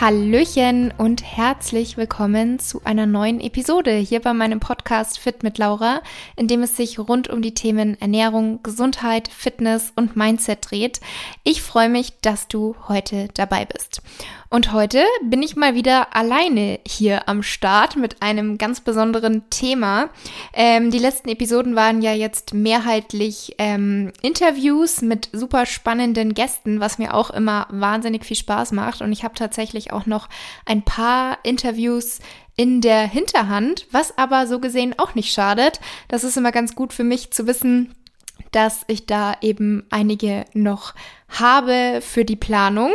Hallöchen und herzlich willkommen zu einer neuen Episode hier bei meinem Podcast Fit mit Laura, in dem es sich rund um die Themen Ernährung, Gesundheit, Fitness und Mindset dreht. Ich freue mich, dass du heute dabei bist. Und heute bin ich mal wieder alleine hier am Start mit einem ganz besonderen Thema. Ähm, die letzten Episoden waren ja jetzt mehrheitlich ähm, Interviews mit super spannenden Gästen, was mir auch immer wahnsinnig viel Spaß macht. Und ich habe tatsächlich auch noch ein paar Interviews in der Hinterhand, was aber so gesehen auch nicht schadet. Das ist immer ganz gut für mich zu wissen, dass ich da eben einige noch habe für die Planung.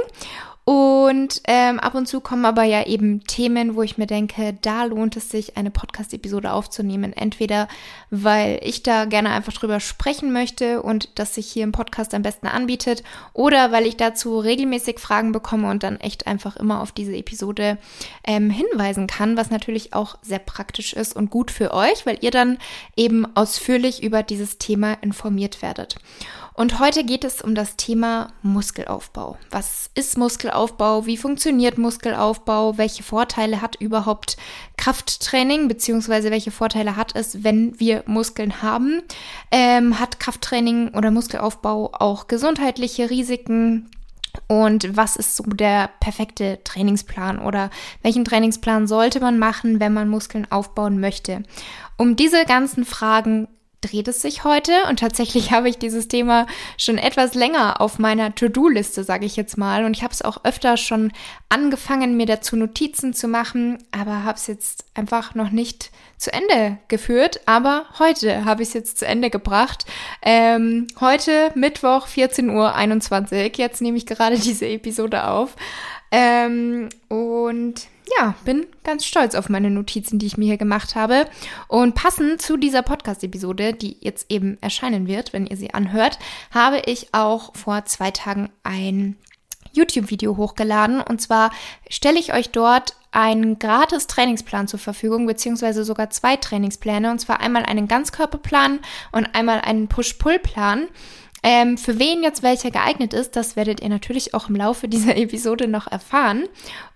Und ähm, ab und zu kommen aber ja eben Themen, wo ich mir denke, da lohnt es sich, eine Podcast-Episode aufzunehmen. Entweder weil ich da gerne einfach drüber sprechen möchte und das sich hier im Podcast am besten anbietet, oder weil ich dazu regelmäßig Fragen bekomme und dann echt einfach immer auf diese Episode ähm, hinweisen kann, was natürlich auch sehr praktisch ist und gut für euch, weil ihr dann eben ausführlich über dieses Thema informiert werdet. Und heute geht es um das Thema Muskelaufbau. Was ist Muskelaufbau? Wie funktioniert Muskelaufbau? Welche Vorteile hat überhaupt Krafttraining? Beziehungsweise welche Vorteile hat es, wenn wir Muskeln haben? Ähm, hat Krafttraining oder Muskelaufbau auch gesundheitliche Risiken? Und was ist so der perfekte Trainingsplan oder welchen Trainingsplan sollte man machen, wenn man Muskeln aufbauen möchte? Um diese ganzen Fragen dreht es sich heute und tatsächlich habe ich dieses Thema schon etwas länger auf meiner To-Do-Liste, sage ich jetzt mal. Und ich habe es auch öfter schon angefangen, mir dazu Notizen zu machen, aber habe es jetzt einfach noch nicht zu Ende geführt. Aber heute habe ich es jetzt zu Ende gebracht. Ähm, heute Mittwoch 14.21 Uhr. Jetzt nehme ich gerade diese Episode auf. Ähm, und ja, bin ganz stolz auf meine Notizen, die ich mir hier gemacht habe. Und passend zu dieser Podcast-Episode, die jetzt eben erscheinen wird, wenn ihr sie anhört, habe ich auch vor zwei Tagen ein YouTube-Video hochgeladen. Und zwar stelle ich euch dort einen gratis Trainingsplan zur Verfügung, beziehungsweise sogar zwei Trainingspläne. Und zwar einmal einen Ganzkörperplan und einmal einen Push-Pull-Plan. Ähm, für wen jetzt welcher geeignet ist, das werdet ihr natürlich auch im Laufe dieser Episode noch erfahren.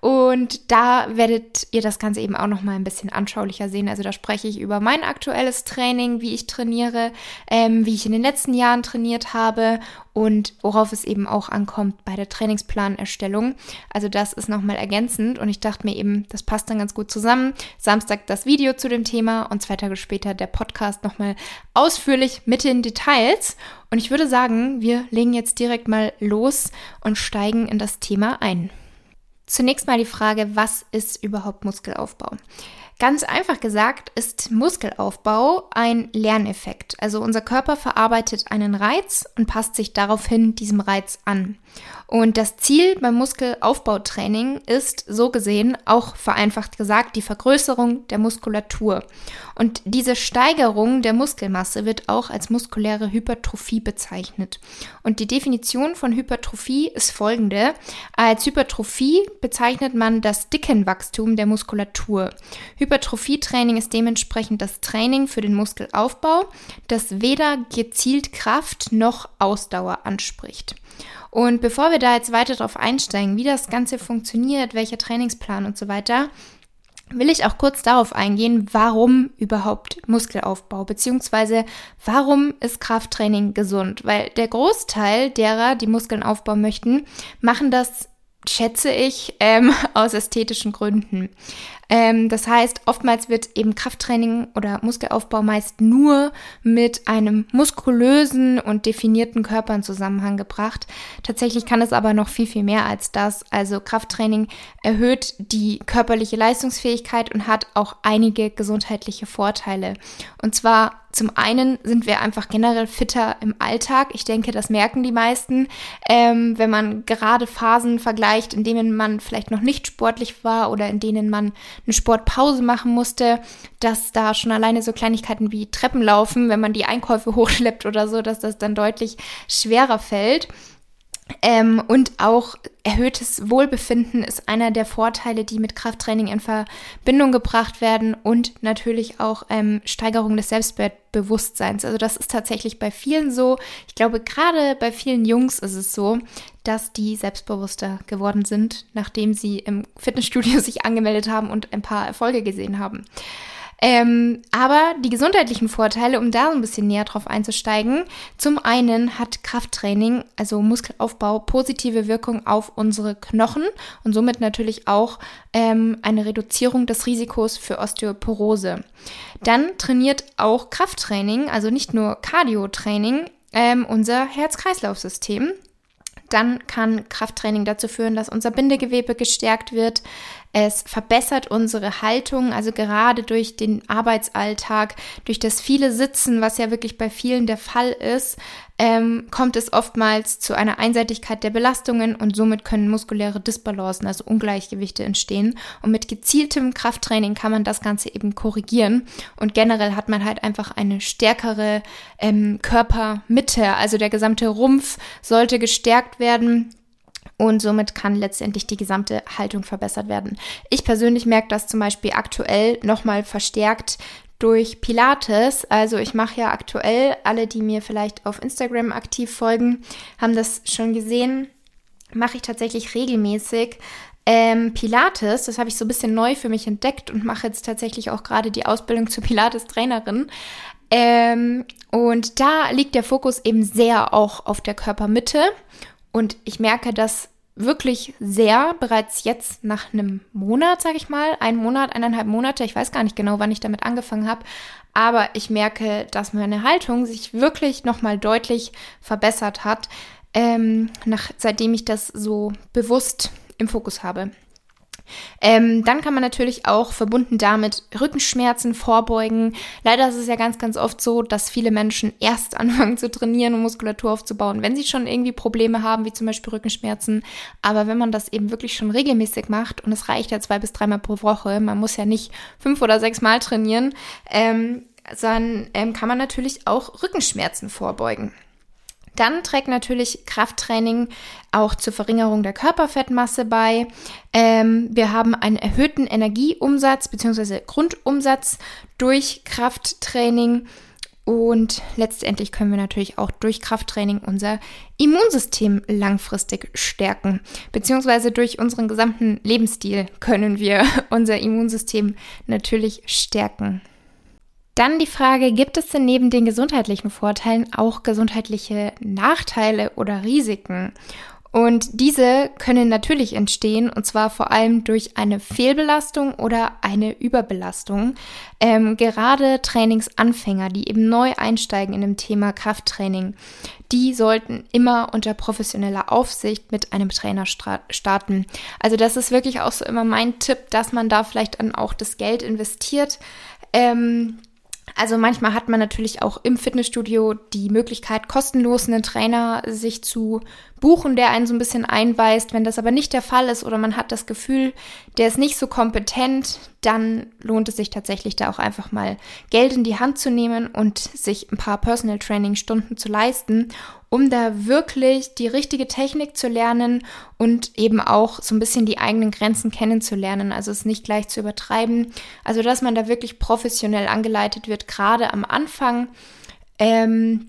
Und da werdet ihr das Ganze eben auch noch mal ein bisschen anschaulicher sehen. Also da spreche ich über mein aktuelles Training, wie ich trainiere, ähm, wie ich in den letzten Jahren trainiert habe und worauf es eben auch ankommt bei der Trainingsplanerstellung. Also das ist nochmal ergänzend und ich dachte mir eben, das passt dann ganz gut zusammen. Samstag das Video zu dem Thema und zwei Tage später der Podcast nochmal ausführlich mit den Details. Und ich würde sagen, wir legen jetzt direkt mal los und steigen in das Thema ein. Zunächst mal die Frage, was ist überhaupt Muskelaufbau? Ganz einfach gesagt ist Muskelaufbau ein Lerneffekt. Also unser Körper verarbeitet einen Reiz und passt sich daraufhin diesem Reiz an. Und das Ziel beim Muskelaufbautraining ist so gesehen auch vereinfacht gesagt die Vergrößerung der Muskulatur. Und diese Steigerung der Muskelmasse wird auch als muskuläre Hypertrophie bezeichnet. Und die Definition von Hypertrophie ist folgende. Als Hypertrophie bezeichnet man das Dickenwachstum der Muskulatur. Hypertrophietraining ist dementsprechend das Training für den Muskelaufbau, das weder gezielt Kraft noch Ausdauer anspricht. Und bevor wir da jetzt weiter drauf einsteigen, wie das Ganze funktioniert, welcher Trainingsplan und so weiter, will ich auch kurz darauf eingehen, warum überhaupt Muskelaufbau, beziehungsweise warum ist Krafttraining gesund? Weil der Großteil derer, die Muskeln aufbauen möchten, machen das schätze ich, ähm, aus ästhetischen Gründen. Ähm, das heißt, oftmals wird eben Krafttraining oder Muskelaufbau meist nur mit einem muskulösen und definierten Körper in Zusammenhang gebracht. Tatsächlich kann es aber noch viel, viel mehr als das. Also Krafttraining erhöht die körperliche Leistungsfähigkeit und hat auch einige gesundheitliche Vorteile. Und zwar zum einen sind wir einfach generell fitter im Alltag. Ich denke, das merken die meisten, ähm, wenn man gerade Phasen vergleicht, in denen man vielleicht noch nicht sportlich war oder in denen man eine Sportpause machen musste, dass da schon alleine so Kleinigkeiten wie Treppen laufen, wenn man die Einkäufe hochschleppt oder so, dass das dann deutlich schwerer fällt. Ähm, und auch erhöhtes Wohlbefinden ist einer der Vorteile, die mit Krafttraining in Verbindung gebracht werden und natürlich auch ähm, Steigerung des Selbstbewusstseins. Also das ist tatsächlich bei vielen so. Ich glaube, gerade bei vielen Jungs ist es so, dass die selbstbewusster geworden sind, nachdem sie im Fitnessstudio sich angemeldet haben und ein paar Erfolge gesehen haben. Ähm, aber die gesundheitlichen Vorteile, um da ein bisschen näher drauf einzusteigen, zum einen hat Krafttraining, also Muskelaufbau, positive Wirkung auf unsere Knochen und somit natürlich auch ähm, eine Reduzierung des Risikos für Osteoporose. Dann trainiert auch Krafttraining, also nicht nur Cardio-Training, ähm, unser Herz-Kreislauf-System dann kann Krafttraining dazu führen, dass unser Bindegewebe gestärkt wird. Es verbessert unsere Haltung, also gerade durch den Arbeitsalltag, durch das viele Sitzen, was ja wirklich bei vielen der Fall ist, ähm, kommt es oftmals zu einer Einseitigkeit der Belastungen und somit können muskuläre Disbalancen, also Ungleichgewichte entstehen. Und mit gezieltem Krafttraining kann man das Ganze eben korrigieren. Und generell hat man halt einfach eine stärkere ähm, Körpermitte, also der gesamte Rumpf sollte gestärkt werden. Und somit kann letztendlich die gesamte Haltung verbessert werden. Ich persönlich merke das zum Beispiel aktuell nochmal verstärkt durch Pilates. Also ich mache ja aktuell, alle, die mir vielleicht auf Instagram aktiv folgen, haben das schon gesehen, mache ich tatsächlich regelmäßig ähm, Pilates. Das habe ich so ein bisschen neu für mich entdeckt und mache jetzt tatsächlich auch gerade die Ausbildung zur Pilates-Trainerin. Ähm, und da liegt der Fokus eben sehr auch auf der Körpermitte und ich merke das wirklich sehr bereits jetzt nach einem Monat, sage ich mal, ein Monat, eineinhalb Monate, ich weiß gar nicht genau, wann ich damit angefangen habe, aber ich merke, dass meine Haltung sich wirklich nochmal deutlich verbessert hat, ähm, nach, seitdem ich das so bewusst im Fokus habe. Ähm, dann kann man natürlich auch verbunden damit Rückenschmerzen vorbeugen. Leider ist es ja ganz, ganz oft so, dass viele Menschen erst anfangen zu trainieren und Muskulatur aufzubauen, wenn sie schon irgendwie Probleme haben, wie zum Beispiel Rückenschmerzen. Aber wenn man das eben wirklich schon regelmäßig macht und es reicht ja zwei bis dreimal pro Woche, man muss ja nicht fünf oder sechs Mal trainieren, ähm, dann ähm, kann man natürlich auch Rückenschmerzen vorbeugen. Dann trägt natürlich Krafttraining auch zur Verringerung der Körperfettmasse bei. Ähm, wir haben einen erhöhten Energieumsatz bzw. Grundumsatz durch Krafttraining. Und letztendlich können wir natürlich auch durch Krafttraining unser Immunsystem langfristig stärken. Beziehungsweise durch unseren gesamten Lebensstil können wir unser Immunsystem natürlich stärken. Dann die Frage, gibt es denn neben den gesundheitlichen Vorteilen auch gesundheitliche Nachteile oder Risiken? Und diese können natürlich entstehen, und zwar vor allem durch eine Fehlbelastung oder eine Überbelastung. Ähm, gerade Trainingsanfänger, die eben neu einsteigen in dem Thema Krafttraining, die sollten immer unter professioneller Aufsicht mit einem Trainer starten. Also das ist wirklich auch so immer mein Tipp, dass man da vielleicht dann auch das Geld investiert. Ähm, also manchmal hat man natürlich auch im Fitnessstudio die Möglichkeit, kostenlos einen Trainer sich zu buchen, der einen so ein bisschen einweist. Wenn das aber nicht der Fall ist oder man hat das Gefühl, der ist nicht so kompetent, dann lohnt es sich tatsächlich da auch einfach mal Geld in die Hand zu nehmen und sich ein paar Personal Training Stunden zu leisten, um da wirklich die richtige Technik zu lernen und eben auch so ein bisschen die eigenen Grenzen kennenzulernen. Also es nicht gleich zu übertreiben. Also dass man da wirklich professionell angeleitet wird, gerade am Anfang. Ähm,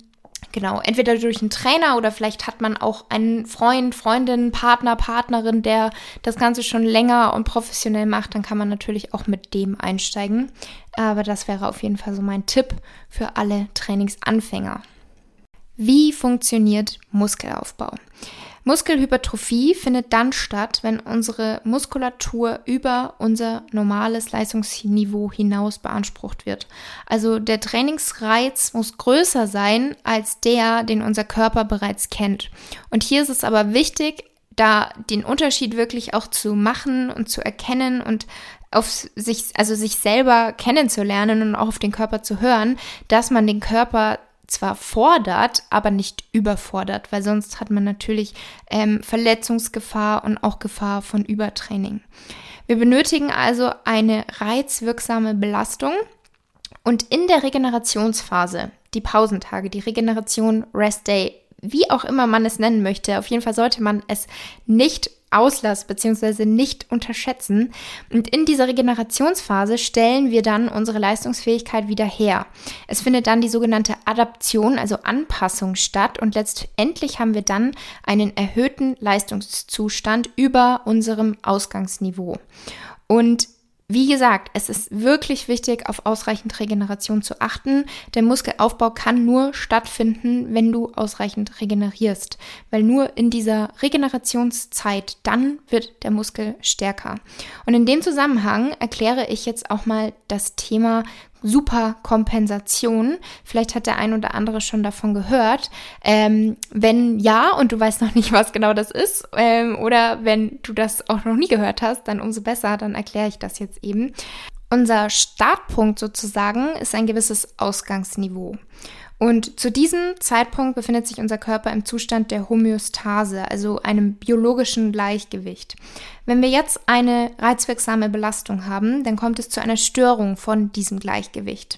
Genau, entweder durch einen Trainer oder vielleicht hat man auch einen Freund, Freundin, Partner, Partnerin, der das Ganze schon länger und professionell macht, dann kann man natürlich auch mit dem einsteigen. Aber das wäre auf jeden Fall so mein Tipp für alle Trainingsanfänger. Wie funktioniert Muskelaufbau? Muskelhypertrophie findet dann statt, wenn unsere Muskulatur über unser normales Leistungsniveau hinaus beansprucht wird. Also der Trainingsreiz muss größer sein als der, den unser Körper bereits kennt. Und hier ist es aber wichtig, da den Unterschied wirklich auch zu machen und zu erkennen und auf sich, also sich selber kennenzulernen und auch auf den Körper zu hören, dass man den Körper zwar fordert, aber nicht überfordert, weil sonst hat man natürlich ähm, Verletzungsgefahr und auch Gefahr von Übertraining. Wir benötigen also eine reizwirksame Belastung und in der Regenerationsphase, die Pausentage, die Regeneration Rest Day wie auch immer man es nennen möchte. Auf jeden Fall sollte man es nicht auslassen bzw. nicht unterschätzen. Und in dieser Regenerationsphase stellen wir dann unsere Leistungsfähigkeit wieder her. Es findet dann die sogenannte Adaption, also Anpassung statt und letztendlich haben wir dann einen erhöhten Leistungszustand über unserem Ausgangsniveau. Und wie gesagt, es ist wirklich wichtig, auf ausreichend Regeneration zu achten. Der Muskelaufbau kann nur stattfinden, wenn du ausreichend regenerierst, weil nur in dieser Regenerationszeit dann wird der Muskel stärker. Und in dem Zusammenhang erkläre ich jetzt auch mal das Thema Superkompensation. Vielleicht hat der ein oder andere schon davon gehört. Ähm, wenn ja und du weißt noch nicht, was genau das ist, ähm, oder wenn du das auch noch nie gehört hast, dann umso besser, dann erkläre ich das jetzt eben. Unser Startpunkt sozusagen ist ein gewisses Ausgangsniveau. Und zu diesem Zeitpunkt befindet sich unser Körper im Zustand der Homöostase, also einem biologischen Gleichgewicht. Wenn wir jetzt eine reizwirksame Belastung haben, dann kommt es zu einer Störung von diesem Gleichgewicht.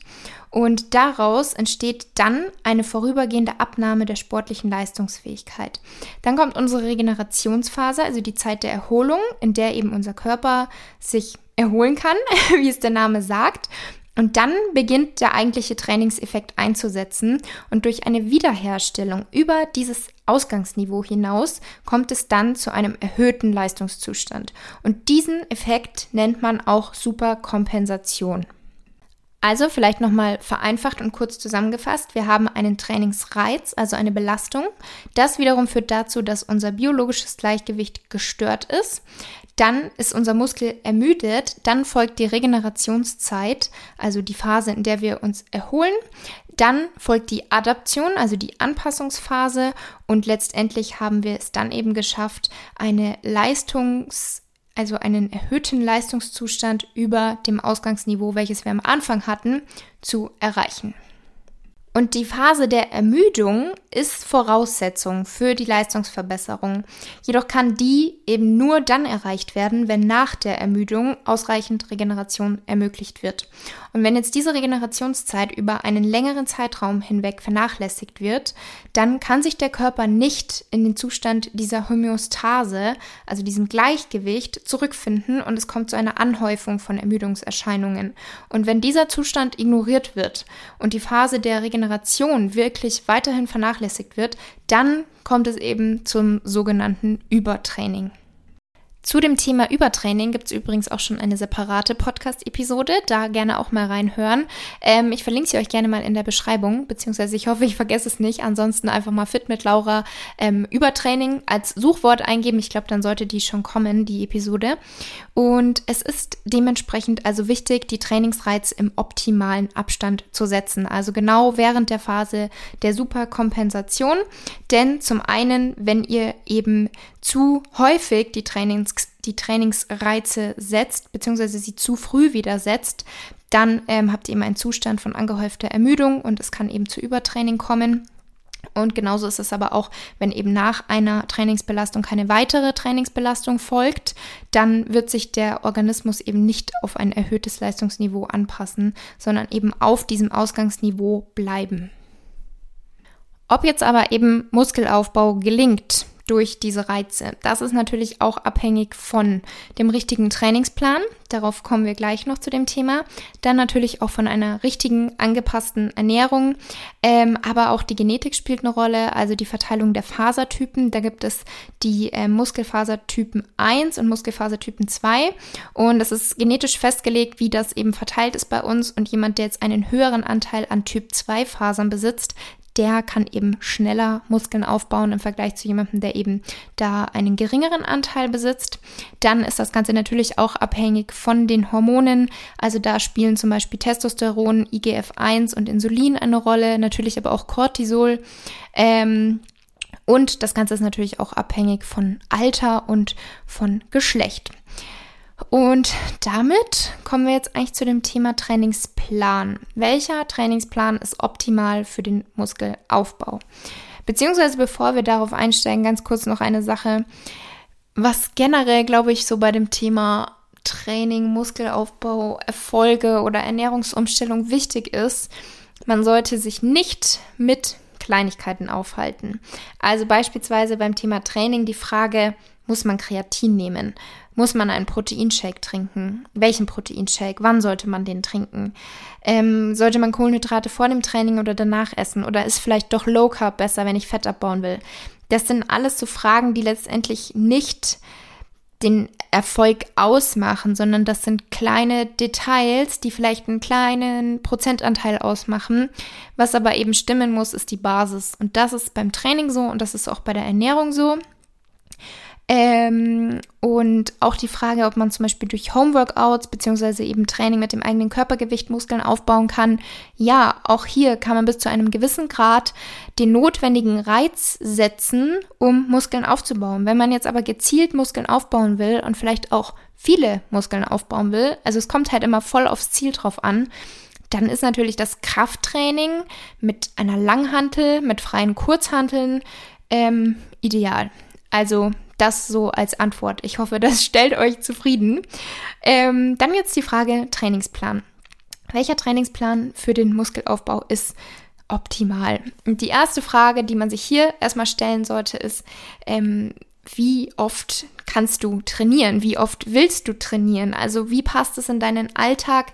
Und daraus entsteht dann eine vorübergehende Abnahme der sportlichen Leistungsfähigkeit. Dann kommt unsere Regenerationsphase, also die Zeit der Erholung, in der eben unser Körper sich erholen kann, wie es der Name sagt. Und dann beginnt der eigentliche Trainingseffekt einzusetzen und durch eine Wiederherstellung über dieses Ausgangsniveau hinaus kommt es dann zu einem erhöhten Leistungszustand. Und diesen Effekt nennt man auch Superkompensation. Also vielleicht nochmal vereinfacht und kurz zusammengefasst. Wir haben einen Trainingsreiz, also eine Belastung. Das wiederum führt dazu, dass unser biologisches Gleichgewicht gestört ist. Dann ist unser Muskel ermüdet. Dann folgt die Regenerationszeit, also die Phase, in der wir uns erholen. Dann folgt die Adaption, also die Anpassungsphase. Und letztendlich haben wir es dann eben geschafft, eine Leistungs also einen erhöhten Leistungszustand über dem Ausgangsniveau, welches wir am Anfang hatten, zu erreichen. Und die Phase der Ermüdung ist Voraussetzung für die Leistungsverbesserung. Jedoch kann die eben nur dann erreicht werden, wenn nach der Ermüdung ausreichend Regeneration ermöglicht wird. Und wenn jetzt diese Regenerationszeit über einen längeren Zeitraum hinweg vernachlässigt wird, dann kann sich der Körper nicht in den Zustand dieser Homöostase, also diesem Gleichgewicht, zurückfinden und es kommt zu einer Anhäufung von Ermüdungserscheinungen. Und wenn dieser Zustand ignoriert wird und die Phase der Regeneration Regeneration wirklich weiterhin vernachlässigt wird, dann kommt es eben zum sogenannten Übertraining. Zu dem Thema Übertraining gibt es übrigens auch schon eine separate Podcast-Episode, da gerne auch mal reinhören. Ähm, ich verlinke sie euch gerne mal in der Beschreibung, beziehungsweise ich hoffe, ich vergesse es nicht. Ansonsten einfach mal Fit mit Laura ähm, Übertraining als Suchwort eingeben. Ich glaube, dann sollte die schon kommen, die Episode. Und es ist dementsprechend also wichtig, die Trainingsreiz im optimalen Abstand zu setzen. Also genau während der Phase der Superkompensation. Denn zum einen, wenn ihr eben zu häufig die, Trainings, die Trainingsreize setzt, beziehungsweise sie zu früh wieder setzt, dann ähm, habt ihr eben einen Zustand von angehäufter Ermüdung und es kann eben zu Übertraining kommen. Und genauso ist es aber auch, wenn eben nach einer Trainingsbelastung keine weitere Trainingsbelastung folgt, dann wird sich der Organismus eben nicht auf ein erhöhtes Leistungsniveau anpassen, sondern eben auf diesem Ausgangsniveau bleiben. Ob jetzt aber eben Muskelaufbau gelingt, durch diese Reize. Das ist natürlich auch abhängig von dem richtigen Trainingsplan. Darauf kommen wir gleich noch zu dem Thema. Dann natürlich auch von einer richtigen, angepassten Ernährung. Ähm, aber auch die Genetik spielt eine Rolle, also die Verteilung der Fasertypen. Da gibt es die äh, Muskelfasertypen 1 und Muskelfasertypen 2. Und es ist genetisch festgelegt, wie das eben verteilt ist bei uns. Und jemand, der jetzt einen höheren Anteil an Typ 2 Fasern besitzt, der kann eben schneller Muskeln aufbauen im Vergleich zu jemandem, der eben da einen geringeren Anteil besitzt. Dann ist das Ganze natürlich auch abhängig von den Hormonen. Also da spielen zum Beispiel Testosteron, IGF-1 und Insulin eine Rolle, natürlich aber auch Cortisol. Ähm, und das Ganze ist natürlich auch abhängig von Alter und von Geschlecht. Und damit kommen wir jetzt eigentlich zu dem Thema Trainingsplan. Welcher Trainingsplan ist optimal für den Muskelaufbau? Beziehungsweise bevor wir darauf einsteigen, ganz kurz noch eine Sache, was generell, glaube ich, so bei dem Thema Training, Muskelaufbau, Erfolge oder Ernährungsumstellung wichtig ist. Man sollte sich nicht mit Kleinigkeiten aufhalten. Also beispielsweise beim Thema Training die Frage, muss man Kreatin nehmen? Muss man einen Proteinshake trinken? Welchen Proteinshake? Wann sollte man den trinken? Ähm, sollte man Kohlenhydrate vor dem Training oder danach essen? Oder ist vielleicht doch Low Carb besser, wenn ich Fett abbauen will? Das sind alles so Fragen, die letztendlich nicht den Erfolg ausmachen, sondern das sind kleine Details, die vielleicht einen kleinen Prozentanteil ausmachen. Was aber eben stimmen muss, ist die Basis. Und das ist beim Training so und das ist auch bei der Ernährung so. Ähm, und auch die Frage, ob man zum Beispiel durch Homeworkouts beziehungsweise eben Training mit dem eigenen Körpergewicht Muskeln aufbauen kann. Ja, auch hier kann man bis zu einem gewissen Grad den notwendigen Reiz setzen, um Muskeln aufzubauen. Wenn man jetzt aber gezielt Muskeln aufbauen will und vielleicht auch viele Muskeln aufbauen will, also es kommt halt immer voll aufs Ziel drauf an, dann ist natürlich das Krafttraining mit einer Langhantel, mit freien Kurzhanteln ähm, ideal. Also das so als Antwort. Ich hoffe, das stellt euch zufrieden. Ähm, dann jetzt die Frage Trainingsplan. Welcher Trainingsplan für den Muskelaufbau ist optimal? Und die erste Frage, die man sich hier erstmal stellen sollte, ist, ähm, wie oft kannst du trainieren? Wie oft willst du trainieren? Also wie passt es in deinen Alltag?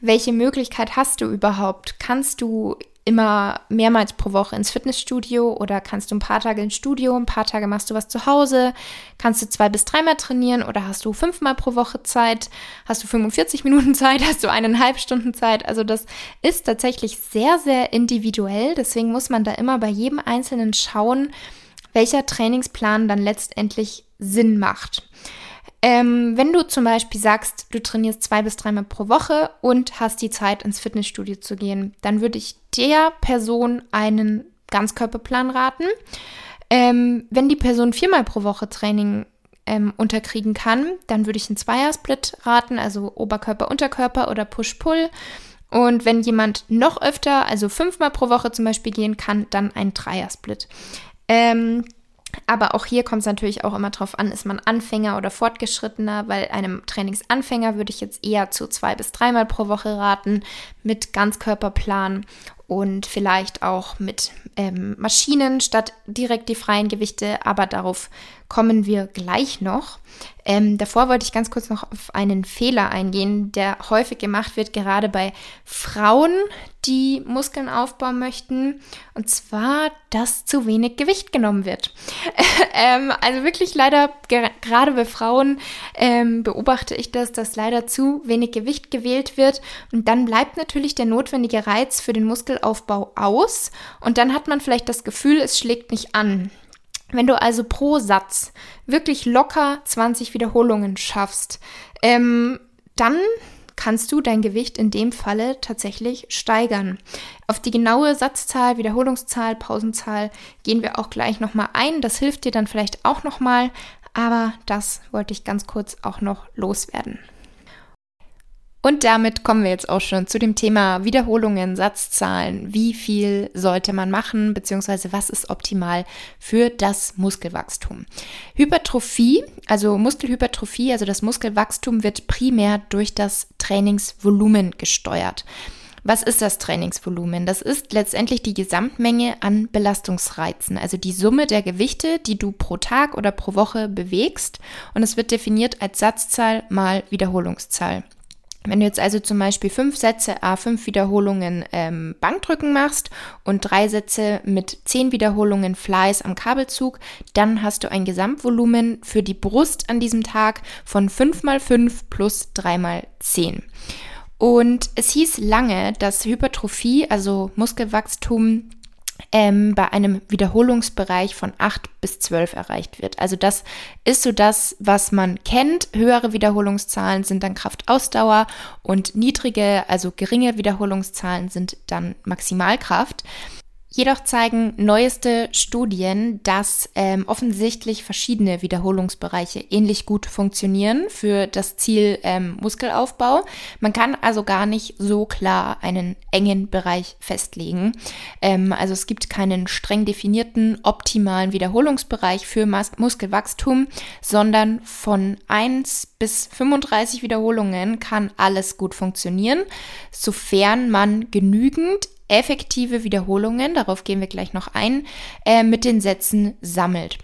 Welche Möglichkeit hast du überhaupt? Kannst du immer mehrmals pro Woche ins Fitnessstudio oder kannst du ein paar Tage ins Studio, ein paar Tage machst du was zu Hause, kannst du zwei bis dreimal trainieren oder hast du fünfmal pro Woche Zeit, hast du 45 Minuten Zeit, hast du eineinhalb Stunden Zeit. Also das ist tatsächlich sehr, sehr individuell. Deswegen muss man da immer bei jedem Einzelnen schauen, welcher Trainingsplan dann letztendlich Sinn macht. Ähm, wenn du zum Beispiel sagst, du trainierst zwei bis dreimal pro Woche und hast die Zeit, ins Fitnessstudio zu gehen, dann würde ich der Person einen Ganzkörperplan raten. Ähm, wenn die Person viermal pro Woche Training ähm, unterkriegen kann, dann würde ich einen Zweiersplit raten, also Oberkörper, Unterkörper oder Push-Pull. Und wenn jemand noch öfter, also fünfmal pro Woche zum Beispiel gehen kann, dann ein Dreiersplit. Ähm, aber auch hier kommt es natürlich auch immer drauf an, ist man Anfänger oder Fortgeschrittener, weil einem Trainingsanfänger würde ich jetzt eher zu zwei bis dreimal pro Woche raten mit Ganzkörperplan und vielleicht auch mit ähm, Maschinen statt direkt die freien Gewichte, aber darauf kommen wir gleich noch. Ähm, davor wollte ich ganz kurz noch auf einen Fehler eingehen, der häufig gemacht wird, gerade bei Frauen, die Muskeln aufbauen möchten. Und zwar, dass zu wenig Gewicht genommen wird. ähm, also wirklich leider, ger gerade bei Frauen ähm, beobachte ich das, dass leider zu wenig Gewicht gewählt wird. Und dann bleibt natürlich der notwendige Reiz für den Muskelaufbau aus. Und dann hat man vielleicht das Gefühl, es schlägt nicht an. Wenn du also pro Satz wirklich locker 20 Wiederholungen schaffst, ähm, dann kannst du dein Gewicht in dem Falle tatsächlich steigern. Auf die genaue Satzzahl, Wiederholungszahl, Pausenzahl gehen wir auch gleich nochmal ein. Das hilft dir dann vielleicht auch nochmal, aber das wollte ich ganz kurz auch noch loswerden. Und damit kommen wir jetzt auch schon zu dem Thema Wiederholungen, Satzzahlen. Wie viel sollte man machen, beziehungsweise was ist optimal für das Muskelwachstum? Hypertrophie, also Muskelhypertrophie, also das Muskelwachstum wird primär durch das Trainingsvolumen gesteuert. Was ist das Trainingsvolumen? Das ist letztendlich die Gesamtmenge an Belastungsreizen, also die Summe der Gewichte, die du pro Tag oder pro Woche bewegst. Und es wird definiert als Satzzahl mal Wiederholungszahl. Wenn du jetzt also zum Beispiel fünf Sätze, a fünf Wiederholungen ähm, Bankdrücken machst und drei Sätze mit zehn Wiederholungen Fleiß am Kabelzug, dann hast du ein Gesamtvolumen für die Brust an diesem Tag von fünf mal fünf plus drei mal zehn. Und es hieß lange, dass Hypertrophie, also Muskelwachstum, ähm, bei einem Wiederholungsbereich von 8 bis 12 erreicht wird. Also das ist so das, was man kennt. Höhere Wiederholungszahlen sind dann Kraftausdauer und niedrige, also geringe Wiederholungszahlen sind dann Maximalkraft. Jedoch zeigen neueste Studien, dass ähm, offensichtlich verschiedene Wiederholungsbereiche ähnlich gut funktionieren für das Ziel ähm, Muskelaufbau. Man kann also gar nicht so klar einen engen Bereich festlegen. Ähm, also es gibt keinen streng definierten optimalen Wiederholungsbereich für Mus Muskelwachstum, sondern von 1 bis 35 Wiederholungen kann alles gut funktionieren, sofern man genügend effektive Wiederholungen, darauf gehen wir gleich noch ein, äh, mit den Sätzen sammelt.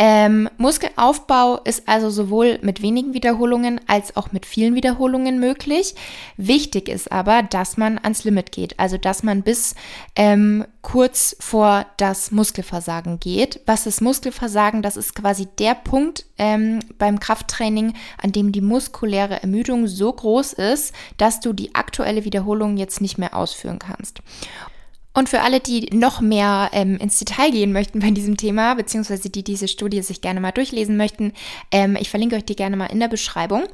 Ähm, Muskelaufbau ist also sowohl mit wenigen Wiederholungen als auch mit vielen Wiederholungen möglich. Wichtig ist aber, dass man ans Limit geht, also dass man bis ähm, kurz vor das Muskelversagen geht. Was ist Muskelversagen? Das ist quasi der Punkt ähm, beim Krafttraining, an dem die muskuläre Ermüdung so groß ist, dass du die aktuelle Wiederholung jetzt nicht mehr ausführen kannst. Und für alle, die noch mehr ähm, ins Detail gehen möchten bei diesem Thema, beziehungsweise die diese Studie sich gerne mal durchlesen möchten, ähm, ich verlinke euch die gerne mal in der Beschreibung.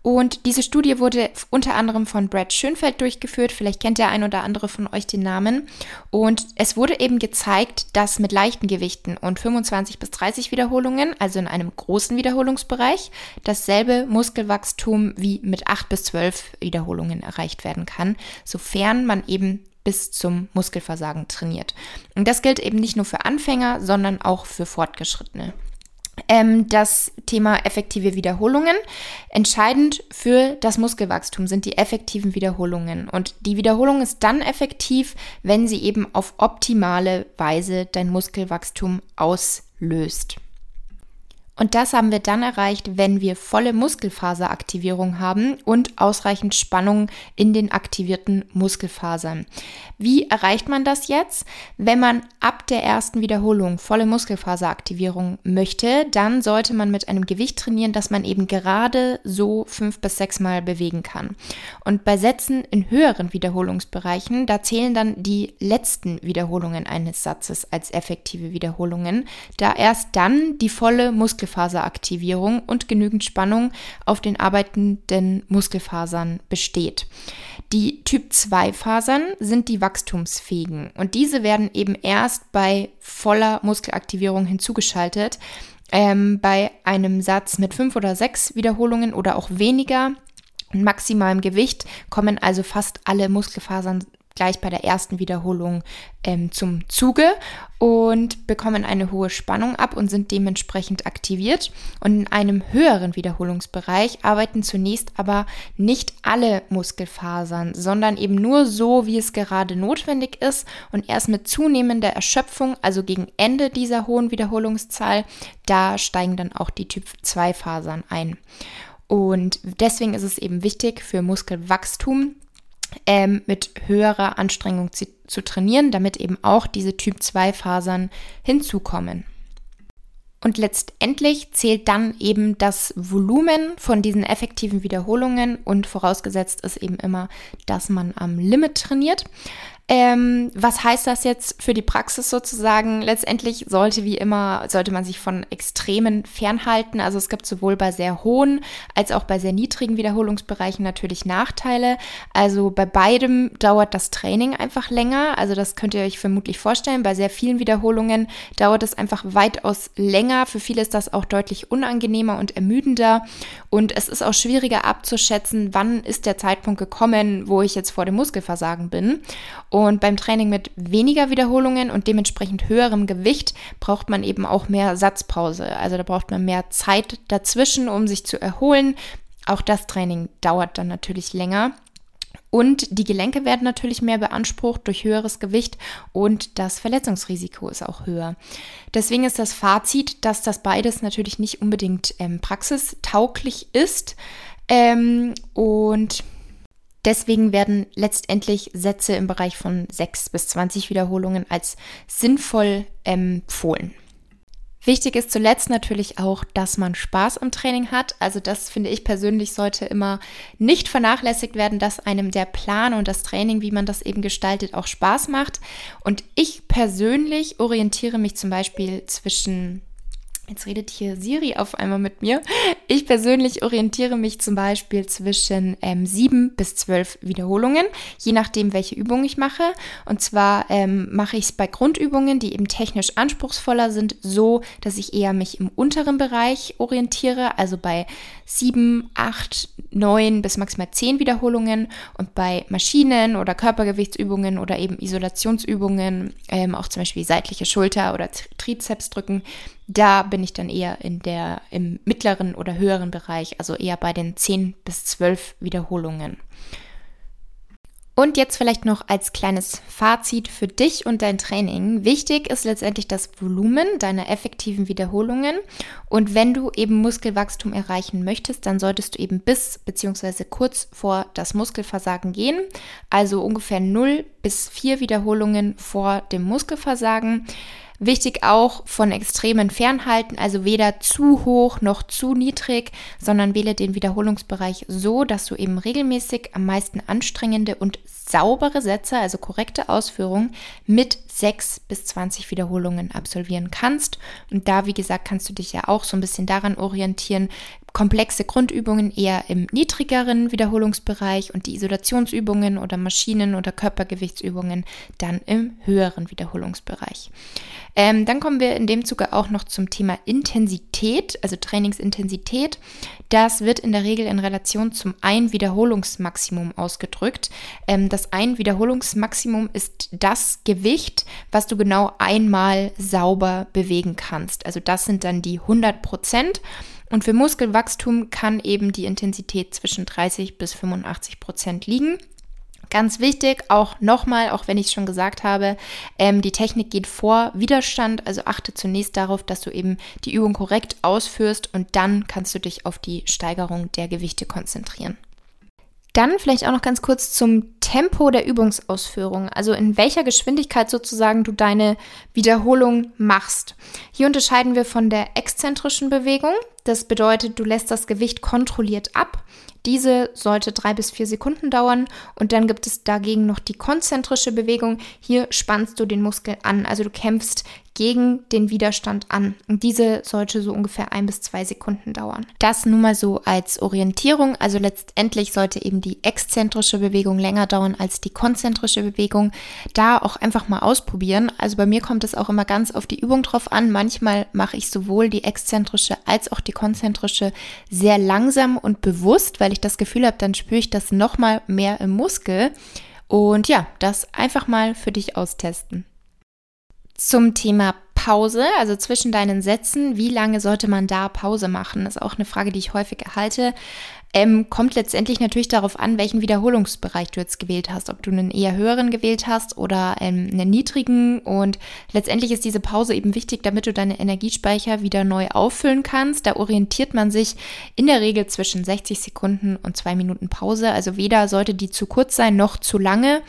Und diese Studie wurde unter anderem von Brad Schönfeld durchgeführt. Vielleicht kennt der ein oder andere von euch den Namen. Und es wurde eben gezeigt, dass mit leichten Gewichten und 25 bis 30 Wiederholungen, also in einem großen Wiederholungsbereich, dasselbe Muskelwachstum wie mit 8 bis 12 Wiederholungen erreicht werden kann, sofern man eben bis zum Muskelversagen trainiert. Und das gilt eben nicht nur für Anfänger, sondern auch für Fortgeschrittene. Ähm, das Thema effektive Wiederholungen. Entscheidend für das Muskelwachstum sind die effektiven Wiederholungen. Und die Wiederholung ist dann effektiv, wenn sie eben auf optimale Weise dein Muskelwachstum auslöst. Und das haben wir dann erreicht, wenn wir volle Muskelfaseraktivierung haben und ausreichend Spannung in den aktivierten Muskelfasern. Wie erreicht man das jetzt? Wenn man ab der ersten Wiederholung volle Muskelfaseraktivierung möchte, dann sollte man mit einem Gewicht trainieren, das man eben gerade so fünf bis sechs Mal bewegen kann. Und bei Sätzen in höheren Wiederholungsbereichen, da zählen dann die letzten Wiederholungen eines Satzes als effektive Wiederholungen, da erst dann die volle Muskelfaseraktivierung Muskelfaseraktivierung und genügend Spannung auf den arbeitenden Muskelfasern besteht. Die Typ-2-Fasern sind die wachstumsfähigen und diese werden eben erst bei voller Muskelaktivierung hinzugeschaltet. Ähm, bei einem Satz mit fünf oder sechs Wiederholungen oder auch weniger maximalem Gewicht kommen also fast alle Muskelfasern gleich bei der ersten Wiederholung ähm, zum Zuge und bekommen eine hohe Spannung ab und sind dementsprechend aktiviert. Und in einem höheren Wiederholungsbereich arbeiten zunächst aber nicht alle Muskelfasern, sondern eben nur so, wie es gerade notwendig ist. Und erst mit zunehmender Erschöpfung, also gegen Ende dieser hohen Wiederholungszahl, da steigen dann auch die Typ-2-Fasern ein. Und deswegen ist es eben wichtig für Muskelwachstum, ähm, mit höherer Anstrengung zu, zu trainieren, damit eben auch diese Typ-2-Fasern hinzukommen. Und letztendlich zählt dann eben das Volumen von diesen effektiven Wiederholungen und vorausgesetzt ist eben immer, dass man am Limit trainiert. Ähm, was heißt das jetzt für die Praxis sozusagen? Letztendlich sollte wie immer, sollte man sich von Extremen fernhalten. Also es gibt sowohl bei sehr hohen als auch bei sehr niedrigen Wiederholungsbereichen natürlich Nachteile. Also bei beidem dauert das Training einfach länger. Also das könnt ihr euch vermutlich vorstellen. Bei sehr vielen Wiederholungen dauert es einfach weitaus länger. Für viele ist das auch deutlich unangenehmer und ermüdender. Und es ist auch schwieriger abzuschätzen, wann ist der Zeitpunkt gekommen, wo ich jetzt vor dem Muskelversagen bin. Und beim Training mit weniger Wiederholungen und dementsprechend höherem Gewicht braucht man eben auch mehr Satzpause. Also da braucht man mehr Zeit dazwischen, um sich zu erholen. Auch das Training dauert dann natürlich länger. Und die Gelenke werden natürlich mehr beansprucht durch höheres Gewicht und das Verletzungsrisiko ist auch höher. Deswegen ist das Fazit, dass das beides natürlich nicht unbedingt ähm, praxistauglich ist. Ähm, und Deswegen werden letztendlich Sätze im Bereich von 6 bis 20 Wiederholungen als sinnvoll empfohlen. Wichtig ist zuletzt natürlich auch, dass man Spaß am Training hat. Also das finde ich persönlich sollte immer nicht vernachlässigt werden, dass einem der Plan und das Training, wie man das eben gestaltet, auch Spaß macht. Und ich persönlich orientiere mich zum Beispiel zwischen Jetzt redet hier Siri auf einmal mit mir. Ich persönlich orientiere mich zum Beispiel zwischen ähm, sieben bis zwölf Wiederholungen, je nachdem, welche Übung ich mache. Und zwar ähm, mache ich es bei Grundübungen, die eben technisch anspruchsvoller sind, so, dass ich eher mich im unteren Bereich orientiere, also bei sieben, acht, neun bis maximal zehn Wiederholungen. Und bei Maschinen oder Körpergewichtsübungen oder eben Isolationsübungen, ähm, auch zum Beispiel seitliche Schulter oder Trizepsdrücken, da bin ich dann eher in der, im mittleren oder höheren Bereich, also eher bei den 10 bis 12 Wiederholungen. Und jetzt vielleicht noch als kleines Fazit für dich und dein Training. Wichtig ist letztendlich das Volumen deiner effektiven Wiederholungen. Und wenn du eben Muskelwachstum erreichen möchtest, dann solltest du eben bis bzw. kurz vor das Muskelversagen gehen. Also ungefähr 0 bis 4 Wiederholungen vor dem Muskelversagen. Wichtig auch von Extremen fernhalten, also weder zu hoch noch zu niedrig, sondern wähle den Wiederholungsbereich so, dass du eben regelmäßig am meisten anstrengende und saubere Sätze, also korrekte Ausführungen mit 6 bis 20 Wiederholungen absolvieren kannst. Und da, wie gesagt, kannst du dich ja auch so ein bisschen daran orientieren, komplexe Grundübungen eher im niedrigeren Wiederholungsbereich und die Isolationsübungen oder Maschinen- oder Körpergewichtsübungen dann im höheren Wiederholungsbereich. Ähm, dann kommen wir in dem Zuge auch noch zum Thema Intensität, also Trainingsintensität. Das wird in der Regel in Relation zum Ein-Wiederholungsmaximum ausgedrückt. Ähm, das Ein-Wiederholungsmaximum ist das Gewicht, was du genau einmal sauber bewegen kannst. Also das sind dann die 100 Prozent. Und für Muskelwachstum kann eben die Intensität zwischen 30 bis 85 Prozent liegen. Ganz wichtig, auch nochmal, auch wenn ich es schon gesagt habe, ähm, die Technik geht vor Widerstand. Also achte zunächst darauf, dass du eben die Übung korrekt ausführst und dann kannst du dich auf die Steigerung der Gewichte konzentrieren. Dann vielleicht auch noch ganz kurz zum Tempo der Übungsausführung, also in welcher Geschwindigkeit sozusagen du deine Wiederholung machst. Hier unterscheiden wir von der exzentrischen Bewegung. Das bedeutet, du lässt das Gewicht kontrolliert ab. Diese sollte drei bis vier Sekunden dauern und dann gibt es dagegen noch die konzentrische Bewegung. Hier spannst du den Muskel an, also du kämpfst gegen den Widerstand an. Und diese sollte so ungefähr ein bis zwei Sekunden dauern. Das nun mal so als Orientierung. Also letztendlich sollte eben die exzentrische Bewegung länger dauern als die konzentrische Bewegung. Da auch einfach mal ausprobieren. Also bei mir kommt es auch immer ganz auf die Übung drauf an. Manchmal mache ich sowohl die exzentrische als auch die konzentrische sehr langsam und bewusst, weil ich das Gefühl habe, dann spüre ich das nochmal mehr im Muskel. Und ja, das einfach mal für dich austesten. Zum Thema Pause, also zwischen deinen Sätzen, wie lange sollte man da Pause machen? Das ist auch eine Frage, die ich häufig erhalte ähm, kommt letztendlich natürlich darauf an, welchen Wiederholungsbereich du jetzt gewählt hast. Ob du einen eher höheren gewählt hast oder ähm, einen niedrigen. Und letztendlich ist diese Pause eben wichtig, damit du deine Energiespeicher wieder neu auffüllen kannst. Da orientiert man sich in der Regel zwischen 60 Sekunden und zwei Minuten Pause. Also weder sollte die zu kurz sein noch zu lange.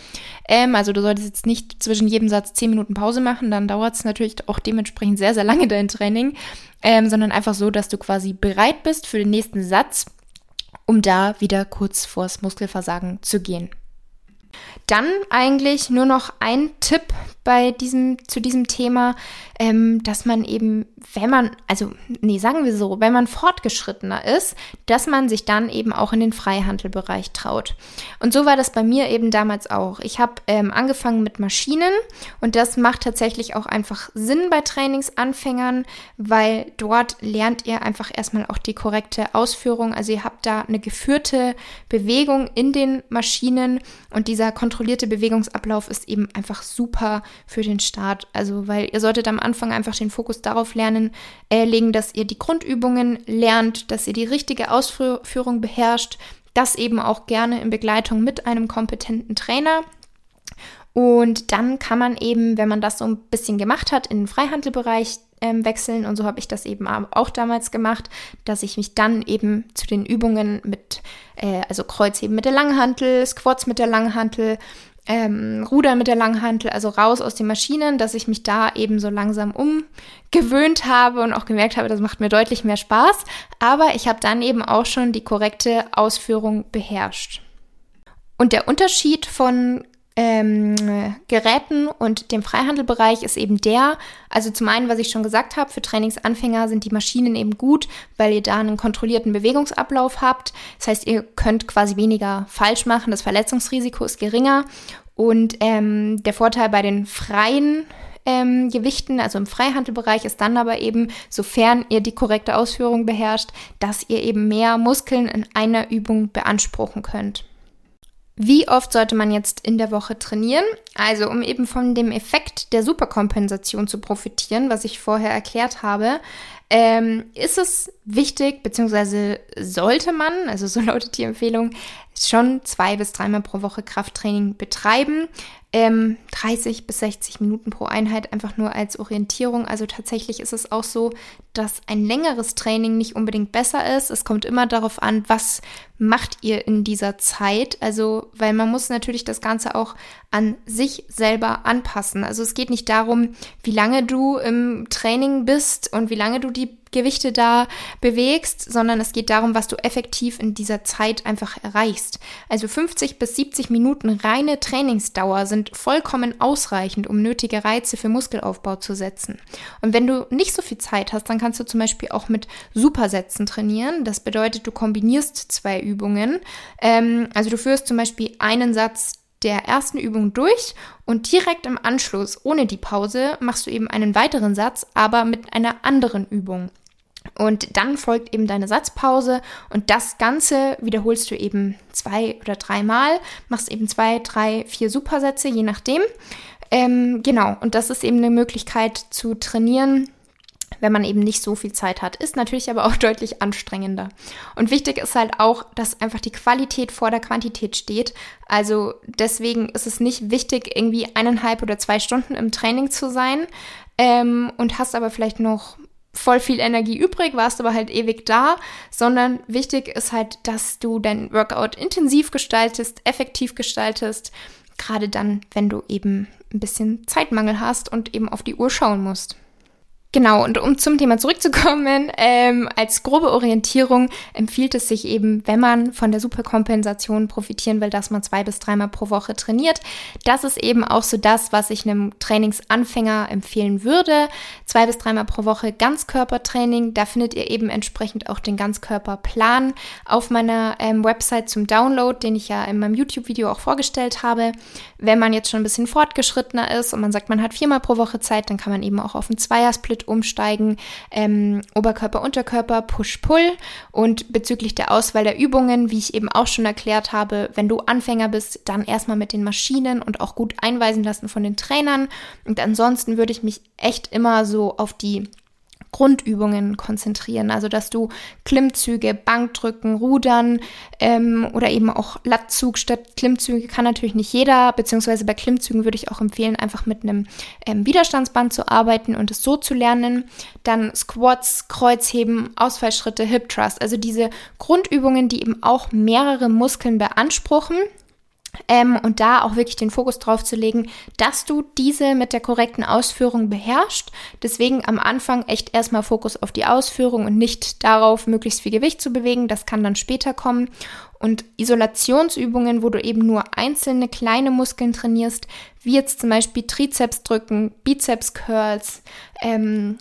Ähm, also du solltest jetzt nicht zwischen jedem Satz 10 Minuten Pause machen, dann dauert es natürlich auch dementsprechend sehr, sehr lange dein Training. Ähm, sondern einfach so, dass du quasi bereit bist für den nächsten Satz um da wieder kurz vors Muskelversagen zu gehen. Dann eigentlich nur noch ein Tipp bei diesem, zu diesem Thema, ähm, dass man eben, wenn man, also, nee, sagen wir so, wenn man fortgeschrittener ist, dass man sich dann eben auch in den Freihandelbereich traut. Und so war das bei mir eben damals auch. Ich habe ähm, angefangen mit Maschinen und das macht tatsächlich auch einfach Sinn bei Trainingsanfängern, weil dort lernt ihr einfach erstmal auch die korrekte Ausführung. Also ihr habt da eine geführte Bewegung in den Maschinen und dieser kontrollierte Bewegungsablauf ist eben einfach super für den Start. Also, weil ihr solltet am Anfang einfach den Fokus darauf lernen, äh, legen, dass ihr die Grundübungen lernt, dass ihr die richtige Ausführung beherrscht, das eben auch gerne in Begleitung mit einem kompetenten Trainer. Und dann kann man eben, wenn man das so ein bisschen gemacht hat, in den Freihandelbereich ähm, wechseln. Und so habe ich das eben auch damals gemacht, dass ich mich dann eben zu den Übungen mit, äh, also Kreuzheben mit der Langhantel, Squats mit der Langhantel, ähm, Rudern mit der Langhantel, also raus aus den Maschinen, dass ich mich da eben so langsam umgewöhnt habe und auch gemerkt habe, das macht mir deutlich mehr Spaß. Aber ich habe dann eben auch schon die korrekte Ausführung beherrscht. Und der Unterschied von ähm, Geräten und dem Freihandelbereich ist eben der, also zum einen, was ich schon gesagt habe, für Trainingsanfänger sind die Maschinen eben gut, weil ihr da einen kontrollierten Bewegungsablauf habt. Das heißt, ihr könnt quasi weniger falsch machen, das Verletzungsrisiko ist geringer. Und ähm, der Vorteil bei den freien ähm, Gewichten, also im Freihandelbereich, ist dann aber eben, sofern ihr die korrekte Ausführung beherrscht, dass ihr eben mehr Muskeln in einer Übung beanspruchen könnt. Wie oft sollte man jetzt in der Woche trainieren? Also, um eben von dem Effekt der Superkompensation zu profitieren, was ich vorher erklärt habe, ähm, ist es wichtig, beziehungsweise sollte man, also so lautet die Empfehlung, schon zwei bis dreimal pro Woche Krafttraining betreiben ähm, 30 bis 60 Minuten pro Einheit einfach nur als Orientierung. Also tatsächlich ist es auch so, dass ein längeres Training nicht unbedingt besser ist. Es kommt immer darauf an, was macht ihr in dieser Zeit. Also, weil man muss natürlich das Ganze auch an sich selber anpassen. Also es geht nicht darum, wie lange du im Training bist und wie lange du die Gewichte da bewegst, sondern es geht darum, was du effektiv in dieser Zeit einfach erreichst. Also 50 bis 70 Minuten reine Trainingsdauer sind vollkommen ausreichend, um nötige Reize für Muskelaufbau zu setzen. Und wenn du nicht so viel Zeit hast, dann kannst du zum Beispiel auch mit Supersätzen trainieren. Das bedeutet, du kombinierst zwei Übungen. Ähm, also du führst zum Beispiel einen Satz der ersten Übung durch und direkt im Anschluss, ohne die Pause, machst du eben einen weiteren Satz, aber mit einer anderen Übung. Und dann folgt eben deine Satzpause und das Ganze wiederholst du eben zwei oder dreimal, machst eben zwei, drei, vier Supersätze, je nachdem. Ähm, genau, und das ist eben eine Möglichkeit zu trainieren, wenn man eben nicht so viel Zeit hat. Ist natürlich aber auch deutlich anstrengender. Und wichtig ist halt auch, dass einfach die Qualität vor der Quantität steht. Also deswegen ist es nicht wichtig, irgendwie eineinhalb oder zwei Stunden im Training zu sein ähm, und hast aber vielleicht noch voll viel Energie übrig, warst aber halt ewig da, sondern wichtig ist halt, dass du dein Workout intensiv gestaltest, effektiv gestaltest, gerade dann, wenn du eben ein bisschen Zeitmangel hast und eben auf die Uhr schauen musst. Genau, und um zum Thema zurückzukommen, ähm, als grobe Orientierung empfiehlt es sich eben, wenn man von der Superkompensation profitieren will, dass man zwei bis dreimal pro Woche trainiert. Das ist eben auch so das, was ich einem Trainingsanfänger empfehlen würde. Zwei bis dreimal pro Woche Ganzkörpertraining. Da findet ihr eben entsprechend auch den Ganzkörperplan auf meiner ähm, Website zum Download, den ich ja in meinem YouTube-Video auch vorgestellt habe. Wenn man jetzt schon ein bisschen fortgeschrittener ist und man sagt, man hat viermal pro Woche Zeit, dann kann man eben auch auf einen Zweiersplit umsteigen. Ähm, Oberkörper, Unterkörper, Push-Pull. Und bezüglich der Auswahl der Übungen, wie ich eben auch schon erklärt habe, wenn du Anfänger bist, dann erstmal mit den Maschinen und auch gut einweisen lassen von den Trainern. Und ansonsten würde ich mich echt immer so auf die Grundübungen konzentrieren. Also dass du Klimmzüge, Bankdrücken, Rudern ähm, oder eben auch Lattzug statt Klimmzüge kann natürlich nicht jeder, beziehungsweise bei Klimmzügen würde ich auch empfehlen, einfach mit einem ähm, Widerstandsband zu arbeiten und es so zu lernen. Dann Squats, Kreuzheben, Ausfallschritte, Hip Thrust. Also diese Grundübungen, die eben auch mehrere Muskeln beanspruchen ähm, und da auch wirklich den Fokus drauf zu legen, dass du diese mit der korrekten Ausführung beherrschst. Deswegen am Anfang echt erstmal Fokus auf die Ausführung und nicht darauf, möglichst viel Gewicht zu bewegen. Das kann dann später kommen. Und Isolationsübungen, wo du eben nur einzelne kleine Muskeln trainierst, wie jetzt zum Beispiel Trizeps drücken, Bizeps Curls, ähm,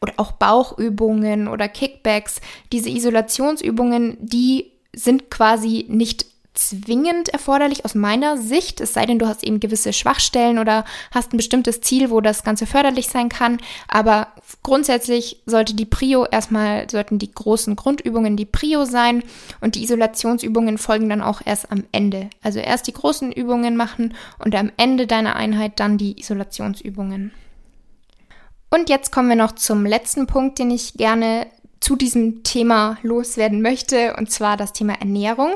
oder auch Bauchübungen oder Kickbacks. Diese Isolationsübungen, die sind quasi nicht zwingend erforderlich aus meiner Sicht, es sei denn, du hast eben gewisse Schwachstellen oder hast ein bestimmtes Ziel, wo das Ganze förderlich sein kann. Aber grundsätzlich sollte die Prio erstmal, sollten die großen Grundübungen die Prio sein und die Isolationsübungen folgen dann auch erst am Ende. Also erst die großen Übungen machen und am Ende deiner Einheit dann die Isolationsübungen. Und jetzt kommen wir noch zum letzten Punkt, den ich gerne zu diesem Thema loswerden möchte, und zwar das Thema Ernährung.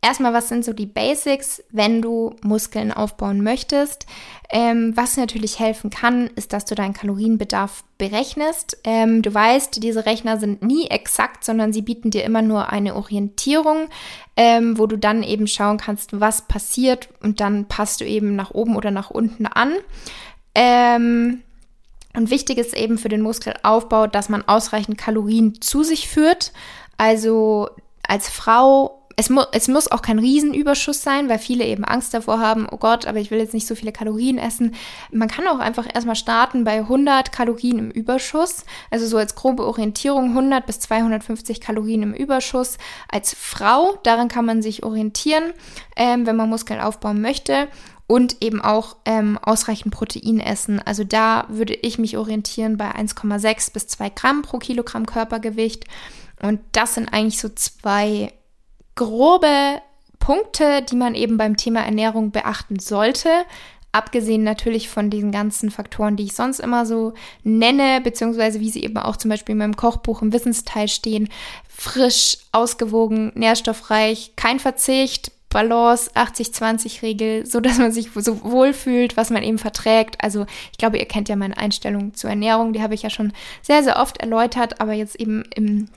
Erstmal, was sind so die Basics, wenn du Muskeln aufbauen möchtest? Ähm, was natürlich helfen kann, ist, dass du deinen Kalorienbedarf berechnest. Ähm, du weißt, diese Rechner sind nie exakt, sondern sie bieten dir immer nur eine Orientierung, ähm, wo du dann eben schauen kannst, was passiert und dann passt du eben nach oben oder nach unten an. Ähm, und wichtig ist eben für den Muskelaufbau, dass man ausreichend Kalorien zu sich führt. Also als Frau es, mu es muss auch kein Riesenüberschuss sein, weil viele eben Angst davor haben, oh Gott, aber ich will jetzt nicht so viele Kalorien essen. Man kann auch einfach erstmal starten bei 100 Kalorien im Überschuss, also so als grobe Orientierung 100 bis 250 Kalorien im Überschuss als Frau. Daran kann man sich orientieren, ähm, wenn man Muskeln aufbauen möchte und eben auch ähm, ausreichend Protein essen. Also da würde ich mich orientieren bei 1,6 bis 2 Gramm pro Kilogramm Körpergewicht. Und das sind eigentlich so zwei grobe Punkte, die man eben beim Thema Ernährung beachten sollte. Abgesehen natürlich von diesen ganzen Faktoren, die ich sonst immer so nenne, beziehungsweise wie sie eben auch zum Beispiel in meinem Kochbuch im Wissensteil stehen. Frisch, ausgewogen, nährstoffreich, kein Verzicht, Balance, 80-20-Regel, so dass man sich so wohl fühlt, was man eben verträgt. Also ich glaube, ihr kennt ja meine Einstellung zur Ernährung, die habe ich ja schon sehr, sehr oft erläutert, aber jetzt eben im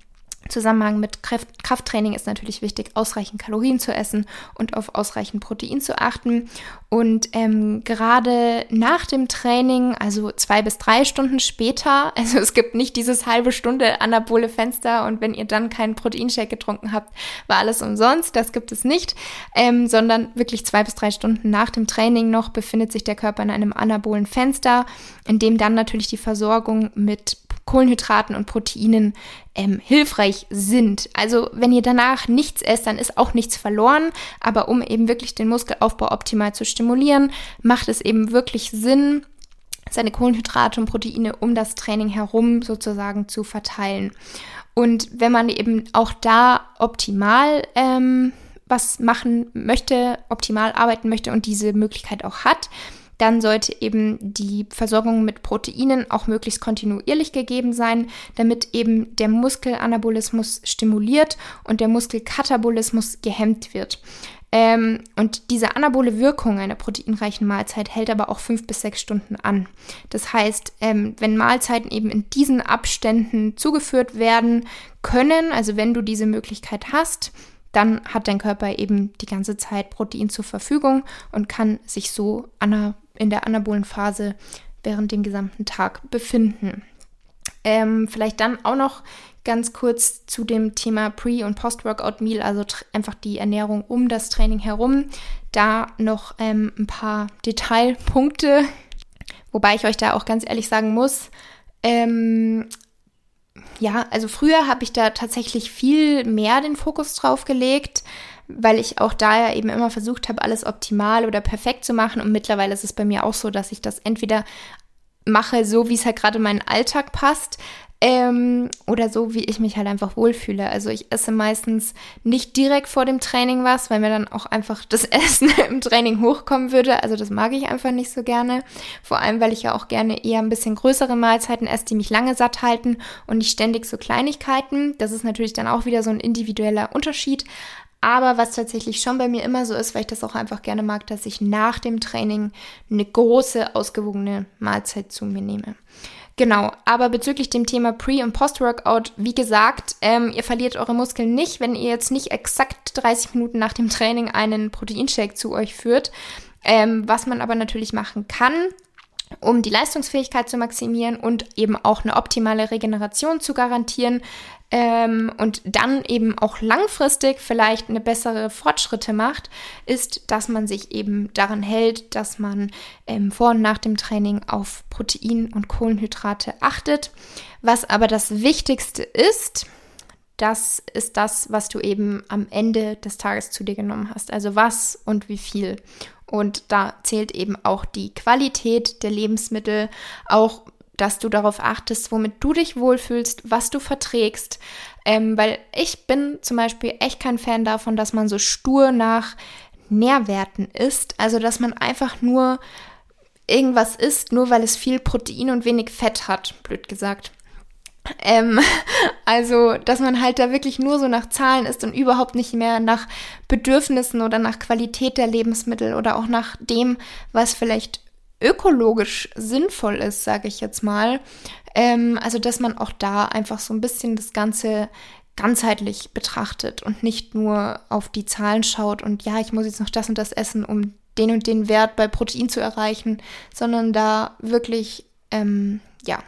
Zusammenhang mit Kraft Krafttraining ist natürlich wichtig, ausreichend Kalorien zu essen und auf ausreichend Protein zu achten. Und ähm, gerade nach dem Training, also zwei bis drei Stunden später, also es gibt nicht dieses halbe Stunde anabole Fenster und wenn ihr dann keinen Proteinshake getrunken habt, war alles umsonst. Das gibt es nicht, ähm, sondern wirklich zwei bis drei Stunden nach dem Training noch befindet sich der Körper in einem anabolen Fenster, in dem dann natürlich die Versorgung mit Kohlenhydraten und Proteinen ähm, hilfreich sind. Also wenn ihr danach nichts esst, dann ist auch nichts verloren. Aber um eben wirklich den Muskelaufbau optimal zu stimulieren, macht es eben wirklich Sinn, seine Kohlenhydrate und Proteine um das Training herum sozusagen zu verteilen. Und wenn man eben auch da optimal ähm, was machen möchte, optimal arbeiten möchte und diese Möglichkeit auch hat, dann sollte eben die Versorgung mit Proteinen auch möglichst kontinuierlich gegeben sein, damit eben der Muskelanabolismus stimuliert und der Muskelkatabolismus gehemmt wird. Ähm, und diese anabole Wirkung einer proteinreichen Mahlzeit hält aber auch fünf bis sechs Stunden an. Das heißt, ähm, wenn Mahlzeiten eben in diesen Abständen zugeführt werden können, also wenn du diese Möglichkeit hast, dann hat dein Körper eben die ganze Zeit Protein zur Verfügung und kann sich so ana in der anabolen Phase während dem gesamten Tag befinden. Ähm, vielleicht dann auch noch ganz kurz zu dem Thema Pre- und Post-Workout-Meal, also einfach die Ernährung um das Training herum. Da noch ähm, ein paar Detailpunkte, wobei ich euch da auch ganz ehrlich sagen muss, ähm, ja, also früher habe ich da tatsächlich viel mehr den Fokus drauf gelegt weil ich auch da ja eben immer versucht habe, alles optimal oder perfekt zu machen. Und mittlerweile ist es bei mir auch so, dass ich das entweder mache, so wie es halt gerade in meinen Alltag passt, ähm, oder so, wie ich mich halt einfach wohlfühle. Also ich esse meistens nicht direkt vor dem Training was, weil mir dann auch einfach das Essen im Training hochkommen würde. Also das mag ich einfach nicht so gerne. Vor allem, weil ich ja auch gerne eher ein bisschen größere Mahlzeiten esse, die mich lange satt halten und nicht ständig so Kleinigkeiten. Das ist natürlich dann auch wieder so ein individueller Unterschied. Aber was tatsächlich schon bei mir immer so ist, weil ich das auch einfach gerne mag, dass ich nach dem Training eine große, ausgewogene Mahlzeit zu mir nehme. Genau, aber bezüglich dem Thema Pre- und Post-Workout, wie gesagt, ähm, ihr verliert eure Muskeln nicht, wenn ihr jetzt nicht exakt 30 Minuten nach dem Training einen Proteinshake zu euch führt. Ähm, was man aber natürlich machen kann, um die Leistungsfähigkeit zu maximieren und eben auch eine optimale Regeneration zu garantieren, ähm, und dann eben auch langfristig vielleicht eine bessere Fortschritte macht, ist, dass man sich eben daran hält, dass man ähm, vor und nach dem Training auf Protein und Kohlenhydrate achtet. Was aber das Wichtigste ist, das ist das, was du eben am Ende des Tages zu dir genommen hast. Also was und wie viel. Und da zählt eben auch die Qualität der Lebensmittel, auch dass du darauf achtest, womit du dich wohlfühlst, was du verträgst. Ähm, weil ich bin zum Beispiel echt kein Fan davon, dass man so stur nach Nährwerten isst. Also, dass man einfach nur irgendwas isst, nur weil es viel Protein und wenig Fett hat, blöd gesagt. Ähm, also, dass man halt da wirklich nur so nach Zahlen isst und überhaupt nicht mehr nach Bedürfnissen oder nach Qualität der Lebensmittel oder auch nach dem, was vielleicht ökologisch sinnvoll ist, sage ich jetzt mal. Ähm, also, dass man auch da einfach so ein bisschen das Ganze ganzheitlich betrachtet und nicht nur auf die Zahlen schaut und ja, ich muss jetzt noch das und das essen, um den und den Wert bei Protein zu erreichen, sondern da wirklich ähm, ja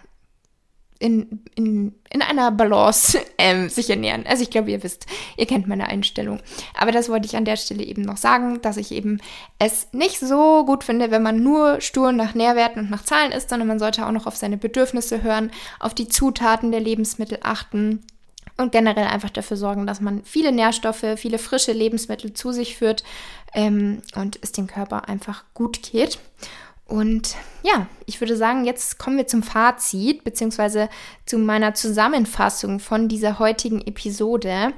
in, in, in einer Balance ähm, sich ernähren. Also ich glaube, ihr wisst, ihr kennt meine Einstellung. Aber das wollte ich an der Stelle eben noch sagen, dass ich eben es nicht so gut finde, wenn man nur stur nach Nährwerten und nach Zahlen isst, sondern man sollte auch noch auf seine Bedürfnisse hören, auf die Zutaten der Lebensmittel achten und generell einfach dafür sorgen, dass man viele Nährstoffe, viele frische Lebensmittel zu sich führt ähm, und es dem Körper einfach gut geht. Und ja, ich würde sagen, jetzt kommen wir zum Fazit beziehungsweise zu meiner Zusammenfassung von dieser heutigen Episode.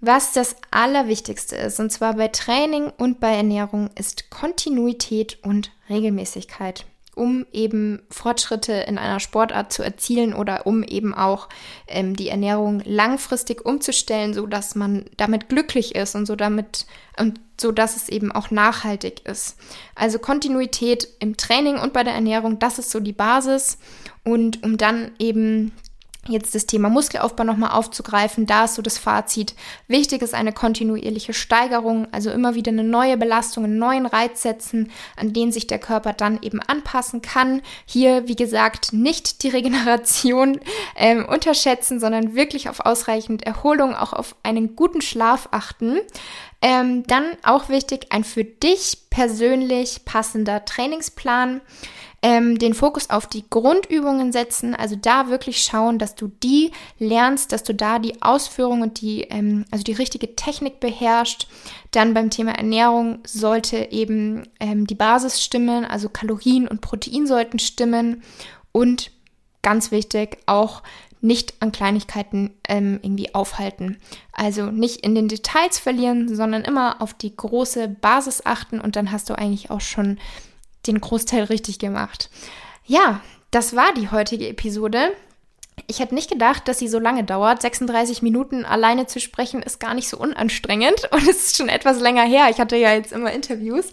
Was das Allerwichtigste ist, und zwar bei Training und bei Ernährung, ist Kontinuität und Regelmäßigkeit um eben Fortschritte in einer Sportart zu erzielen oder um eben auch ähm, die Ernährung langfristig umzustellen, so dass man damit glücklich ist und so damit und so dass es eben auch nachhaltig ist. Also Kontinuität im Training und bei der Ernährung, das ist so die Basis und um dann eben jetzt das Thema Muskelaufbau nochmal aufzugreifen, da ist so das Fazit. Wichtig ist eine kontinuierliche Steigerung, also immer wieder eine neue Belastung, einen neuen Reiz setzen, an den sich der Körper dann eben anpassen kann. Hier, wie gesagt, nicht die Regeneration ähm, unterschätzen, sondern wirklich auf ausreichend Erholung, auch auf einen guten Schlaf achten. Ähm, dann auch wichtig, ein für dich persönlich passender Trainingsplan ähm, den Fokus auf die Grundübungen setzen, also da wirklich schauen, dass du die lernst, dass du da die Ausführung und die, ähm, also die richtige Technik beherrschst. Dann beim Thema Ernährung sollte eben ähm, die Basis stimmen, also Kalorien und Protein sollten stimmen und ganz wichtig auch nicht an Kleinigkeiten ähm, irgendwie aufhalten. Also nicht in den Details verlieren, sondern immer auf die große Basis achten und dann hast du eigentlich auch schon den Großteil richtig gemacht. Ja, das war die heutige Episode. Ich hätte nicht gedacht, dass sie so lange dauert. 36 Minuten alleine zu sprechen ist gar nicht so unanstrengend und es ist schon etwas länger her. Ich hatte ja jetzt immer Interviews.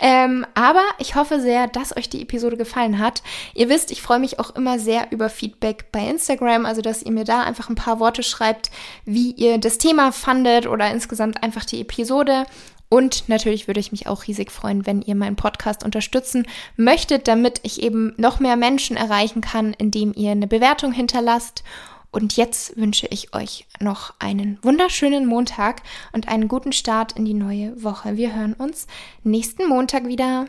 Ähm, aber ich hoffe sehr, dass euch die Episode gefallen hat. Ihr wisst, ich freue mich auch immer sehr über Feedback bei Instagram, also dass ihr mir da einfach ein paar Worte schreibt, wie ihr das Thema fandet oder insgesamt einfach die Episode. Und natürlich würde ich mich auch riesig freuen, wenn ihr meinen Podcast unterstützen möchtet, damit ich eben noch mehr Menschen erreichen kann, indem ihr eine Bewertung hinterlasst. Und jetzt wünsche ich euch noch einen wunderschönen Montag und einen guten Start in die neue Woche. Wir hören uns nächsten Montag wieder.